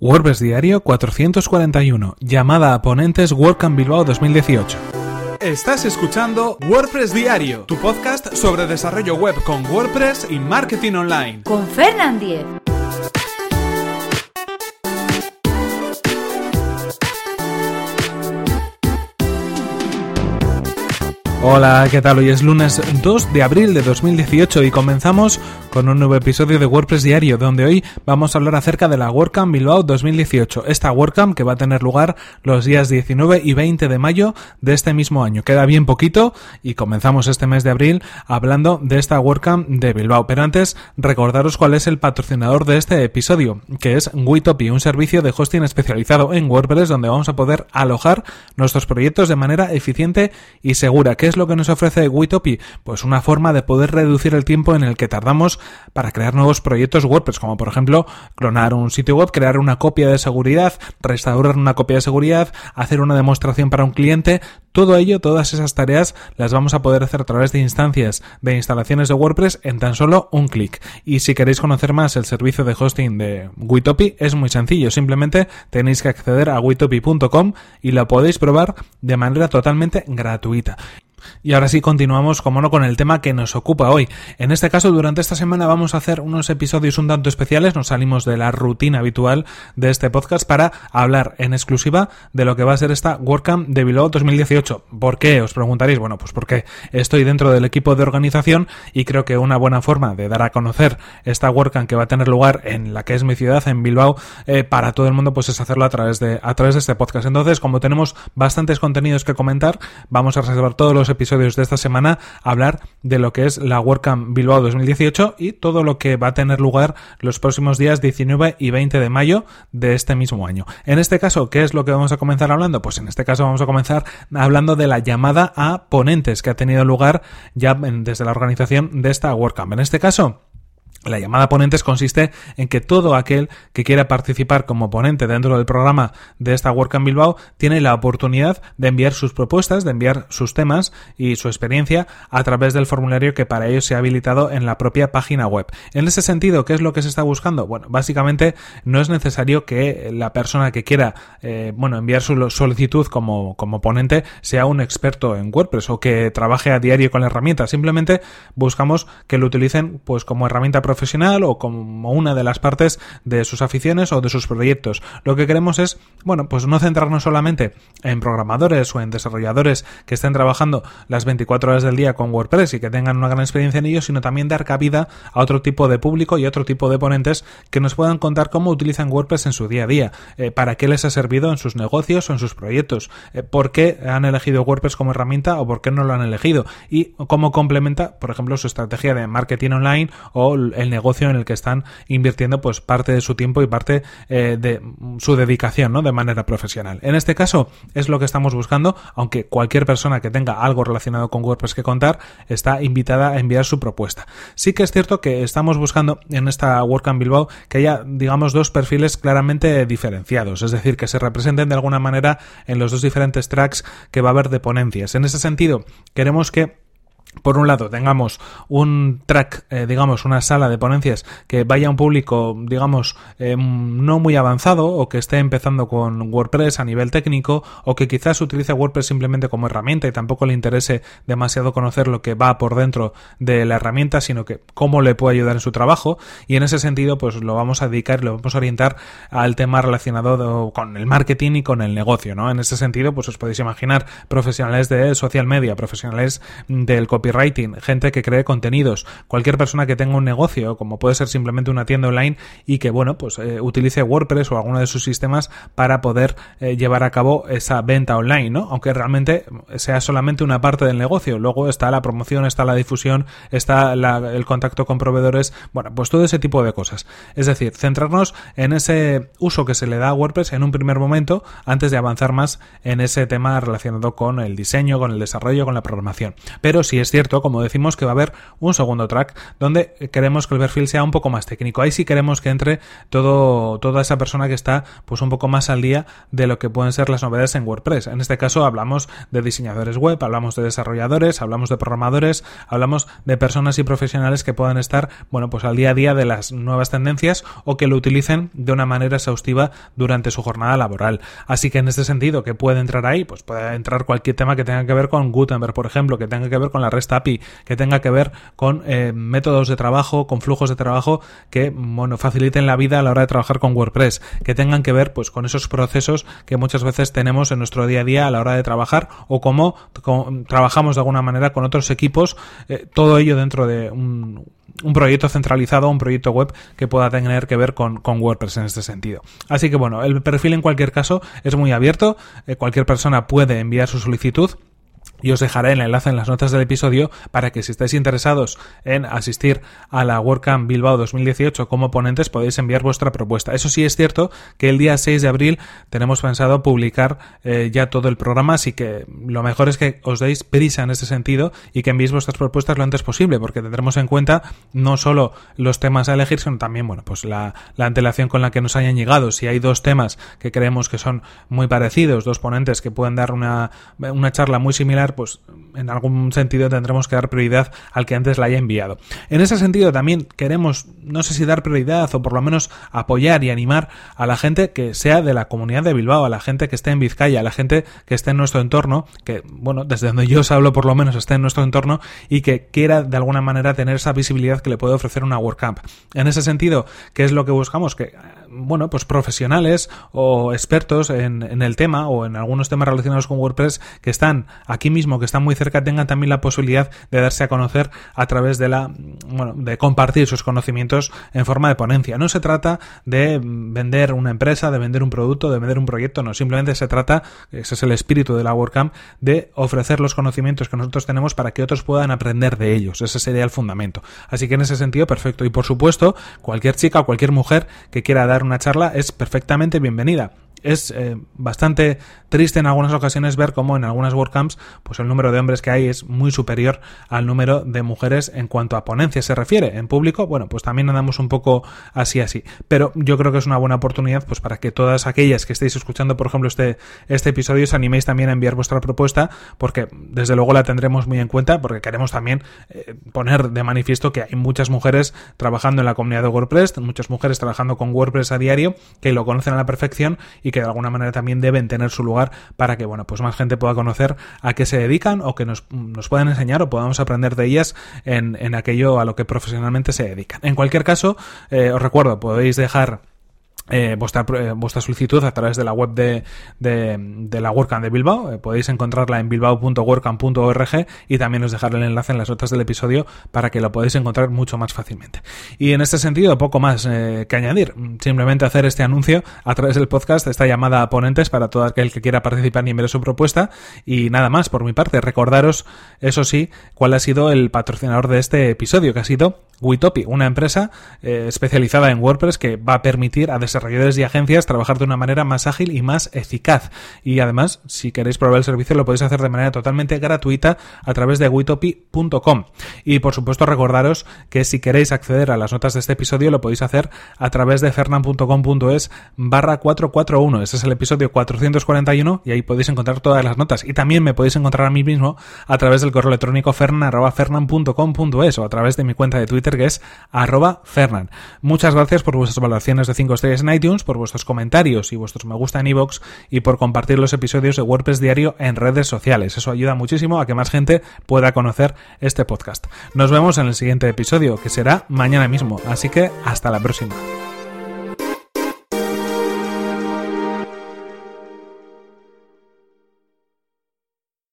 WordPress Diario 441. Llamada a ponentes WordCamp Bilbao 2018. Estás escuchando WordPress Diario, tu podcast sobre desarrollo web con WordPress y marketing online. Con Fernand Diez. Hola, ¿qué tal? Hoy es lunes 2 de abril de 2018 y comenzamos con un nuevo episodio de WordPress Diario, donde hoy vamos a hablar acerca de la WordCamp Bilbao 2018. Esta WordCamp que va a tener lugar los días 19 y 20 de mayo de este mismo año. Queda bien poquito y comenzamos este mes de abril hablando de esta WordCamp de Bilbao. Pero antes, recordaros cuál es el patrocinador de este episodio, que es Witopi, un servicio de hosting especializado en WordPress donde vamos a poder alojar nuestros proyectos de manera eficiente y segura. ¿Qué es lo que nos ofrece Witopi? Pues una forma de poder reducir el tiempo en el que tardamos para crear nuevos proyectos WordPress, como por ejemplo clonar un sitio web, crear una copia de seguridad, restaurar una copia de seguridad, hacer una demostración para un cliente, todo ello, todas esas tareas las vamos a poder hacer a través de instancias de instalaciones de WordPress en tan solo un clic. Y si queréis conocer más el servicio de hosting de Witopi, es muy sencillo. Simplemente tenéis que acceder a witopi.com y la podéis probar de manera totalmente gratuita. Y ahora sí continuamos, como no, con el tema que nos ocupa hoy. En este caso, durante esta semana vamos a hacer unos episodios un tanto especiales, nos salimos de la rutina habitual de este podcast para hablar en exclusiva de lo que va a ser esta WordCamp de Bilbao 2018. ¿Por qué? Os preguntaréis. Bueno, pues porque estoy dentro del equipo de organización y creo que una buena forma de dar a conocer esta WordCamp que va a tener lugar en la que es mi ciudad, en Bilbao, eh, para todo el mundo, pues es hacerlo a través de, a través de este podcast. Entonces, como tenemos bastantes contenidos que comentar, vamos a reservar todos los episodios de esta semana hablar de lo que es la WordCamp Bilbao 2018 y todo lo que va a tener lugar los próximos días 19 y 20 de mayo de este mismo año. En este caso, ¿qué es lo que vamos a comenzar hablando? Pues en este caso vamos a comenzar hablando de la llamada a ponentes que ha tenido lugar ya desde la organización de esta WordCamp. En este caso, la llamada ponentes consiste en que todo aquel que quiera participar como ponente dentro del programa de esta WordCamp Bilbao tiene la oportunidad de enviar sus propuestas, de enviar sus temas y su experiencia a través del formulario que para ello se ha habilitado en la propia página web. En ese sentido, ¿qué es lo que se está buscando? Bueno, básicamente no es necesario que la persona que quiera eh, bueno, enviar su solicitud como, como ponente sea un experto en WordPress o que trabaje a diario con la herramienta. Simplemente buscamos que lo utilicen pues como herramienta profesional o como una de las partes de sus aficiones o de sus proyectos. Lo que queremos es, bueno, pues no centrarnos solamente en programadores o en desarrolladores que estén trabajando las 24 horas del día con WordPress y que tengan una gran experiencia en ello, sino también dar cabida a otro tipo de público y otro tipo de ponentes que nos puedan contar cómo utilizan WordPress en su día a día, eh, para qué les ha servido en sus negocios o en sus proyectos, eh, por qué han elegido WordPress como herramienta o por qué no lo han elegido y cómo complementa, por ejemplo, su estrategia de marketing online o el el negocio en el que están invirtiendo pues parte de su tiempo y parte eh, de su dedicación, ¿no? De manera profesional. En este caso es lo que estamos buscando, aunque cualquier persona que tenga algo relacionado con WordPress que contar está invitada a enviar su propuesta. Sí que es cierto que estamos buscando en esta WordCamp Bilbao que haya, digamos, dos perfiles claramente diferenciados, es decir, que se representen de alguna manera en los dos diferentes tracks que va a haber de ponencias. En ese sentido, queremos que por un lado tengamos un track, eh, digamos, una sala de ponencias que vaya a un público, digamos, eh, no muy avanzado o que esté empezando con WordPress a nivel técnico o que quizás utilice WordPress simplemente como herramienta y tampoco le interese demasiado conocer lo que va por dentro de la herramienta, sino que cómo le puede ayudar en su trabajo y en ese sentido pues lo vamos a dedicar, lo vamos a orientar al tema relacionado con el marketing y con el negocio, ¿no? En ese sentido pues os podéis imaginar profesionales de social media, profesionales del copywriting, gente que cree contenidos, cualquier persona que tenga un negocio, como puede ser simplemente una tienda online y que, bueno, pues eh, utilice WordPress o alguno de sus sistemas para poder eh, llevar a cabo esa venta online, ¿no? Aunque realmente sea solamente una parte del negocio. Luego está la promoción, está la difusión, está el contacto con proveedores, bueno, pues todo ese tipo de cosas. Es decir, centrarnos en ese uso que se le da a WordPress en un primer momento antes de avanzar más en ese tema relacionado con el diseño, con el desarrollo, con la programación. Pero si es cierto, como decimos, que va a haber un segundo track donde queremos que el perfil sea un poco más técnico. Ahí sí queremos que entre todo, toda esa persona que está pues un poco más al día de lo que pueden ser las novedades en WordPress. En este caso hablamos de diseñadores web, hablamos de desarrolladores, hablamos de programadores, hablamos de personas y profesionales que puedan estar, bueno, pues al día a día de las nuevas tendencias o que lo utilicen de una manera exhaustiva durante su jornada laboral. Así que en este sentido, que puede entrar ahí, pues puede entrar cualquier tema que tenga que ver con Gutenberg, por ejemplo, que tenga que ver con la REST API, que tenga que ver con eh, métodos de trabajo, con flujos de trabajo que, bueno, faciliten la vida a la hora de trabajar con WordPress, que tengan que ver, pues, con esos procesos que muchas veces tenemos en nuestro día a día a la hora de trabajar o cómo, trabajamos de alguna manera con otros equipos, eh, todo ello dentro de un, un proyecto centralizado, un proyecto web que pueda tener que ver con, con, WordPress en este sentido. Así que bueno, el perfil en cualquier caso es muy abierto, eh, cualquier persona puede enviar su solicitud y os dejaré el enlace en las notas del episodio para que si estáis interesados en asistir a la WordCamp Bilbao 2018 como ponentes podéis enviar vuestra propuesta. Eso sí es cierto que el día 6 de abril tenemos pensado publicar eh, ya todo el programa, así que lo mejor es que os deis prisa en ese sentido y que enviéis vuestras propuestas lo antes posible, porque tendremos en cuenta no solo los temas a elegir, sino también, bueno, pues la, la antelación con la que nos hayan llegado. Si hay dos temas que creemos que son muy parecidos, dos ponentes que pueden dar una, una charla muy similar, pues en algún sentido tendremos que dar prioridad al que antes la haya enviado. En ese sentido también queremos, no sé si dar prioridad o por lo menos apoyar y animar a la gente que sea de la comunidad de Bilbao, a la gente que esté en Vizcaya, a la gente que esté en nuestro entorno, que bueno, desde donde yo os hablo por lo menos esté en nuestro entorno y que quiera de alguna manera tener esa visibilidad que le puede ofrecer una WordCamp. En ese sentido, ¿qué es lo que buscamos? Que bueno, pues profesionales o expertos en, en el tema o en algunos temas relacionados con WordPress que están aquí mismo, que están muy cerca, tengan también la posibilidad de darse a conocer a través de la, bueno, de compartir sus conocimientos en forma de ponencia. No se trata de vender una empresa, de vender un producto, de vender un proyecto, no, simplemente se trata, ese es el espíritu de la WordCamp, de ofrecer los conocimientos que nosotros tenemos para que otros puedan aprender de ellos. Ese sería el fundamento. Así que en ese sentido, perfecto. Y por supuesto, cualquier chica o cualquier mujer que quiera dar una charla es perfectamente bienvenida es eh, bastante triste en algunas ocasiones ver cómo en algunas WordCamps pues el número de hombres que hay es muy superior al número de mujeres en cuanto a ponencia se refiere. En público, bueno, pues también andamos un poco así así. Pero yo creo que es una buena oportunidad pues para que todas aquellas que estéis escuchando, por ejemplo, este, este episodio, os animéis también a enviar vuestra propuesta porque desde luego la tendremos muy en cuenta porque queremos también eh, poner de manifiesto que hay muchas mujeres trabajando en la comunidad de WordPress, muchas mujeres trabajando con WordPress a diario que lo conocen a la perfección y que de alguna manera también deben tener su lugar para que, bueno, pues más gente pueda conocer a qué se dedican o que nos, nos puedan enseñar o podamos aprender de ellas en, en aquello a lo que profesionalmente se dedican. En cualquier caso, eh, os recuerdo, podéis dejar eh, vuestra, eh, vuestra solicitud a través de la web de, de, la WordCamp de Bilbao. Eh, podéis encontrarla en bilbao.wordcamp.org y también os dejaré el enlace en las notas del episodio para que lo podáis encontrar mucho más fácilmente. Y en este sentido, poco más que añadir. Simplemente hacer este anuncio a través del podcast, esta llamada a ponentes para todo aquel que quiera participar y enviar su propuesta. Y nada más por mi parte. Recordaros, eso sí, cuál ha sido el patrocinador de este episodio, que ha sido Witopi, una empresa especializada en WordPress que va a permitir a desarrolladores y agencias trabajar de una manera más ágil y más eficaz. Y además, si queréis probar el servicio, lo podéis hacer de manera totalmente gratuita a través de witopi.com. Y por supuesto, recordaros que si queréis acceder a las notas de este episodio, lo podéis hacer a través de fernan.com.es barra 441. Ese es el episodio 441 y ahí podéis encontrar todas las notas. Y también me podéis encontrar a mí mismo a través del correo electrónico fernan.com.es o a través de mi cuenta de Twitter que es arroba fernan. Muchas gracias por vuestras valoraciones de 5 estrellas iTunes, por vuestros comentarios y vuestros me gusta en iVoox y por compartir los episodios de WordPress Diario en redes sociales. Eso ayuda muchísimo a que más gente pueda conocer este podcast. Nos vemos en el siguiente episodio, que será mañana mismo. Así que hasta la próxima.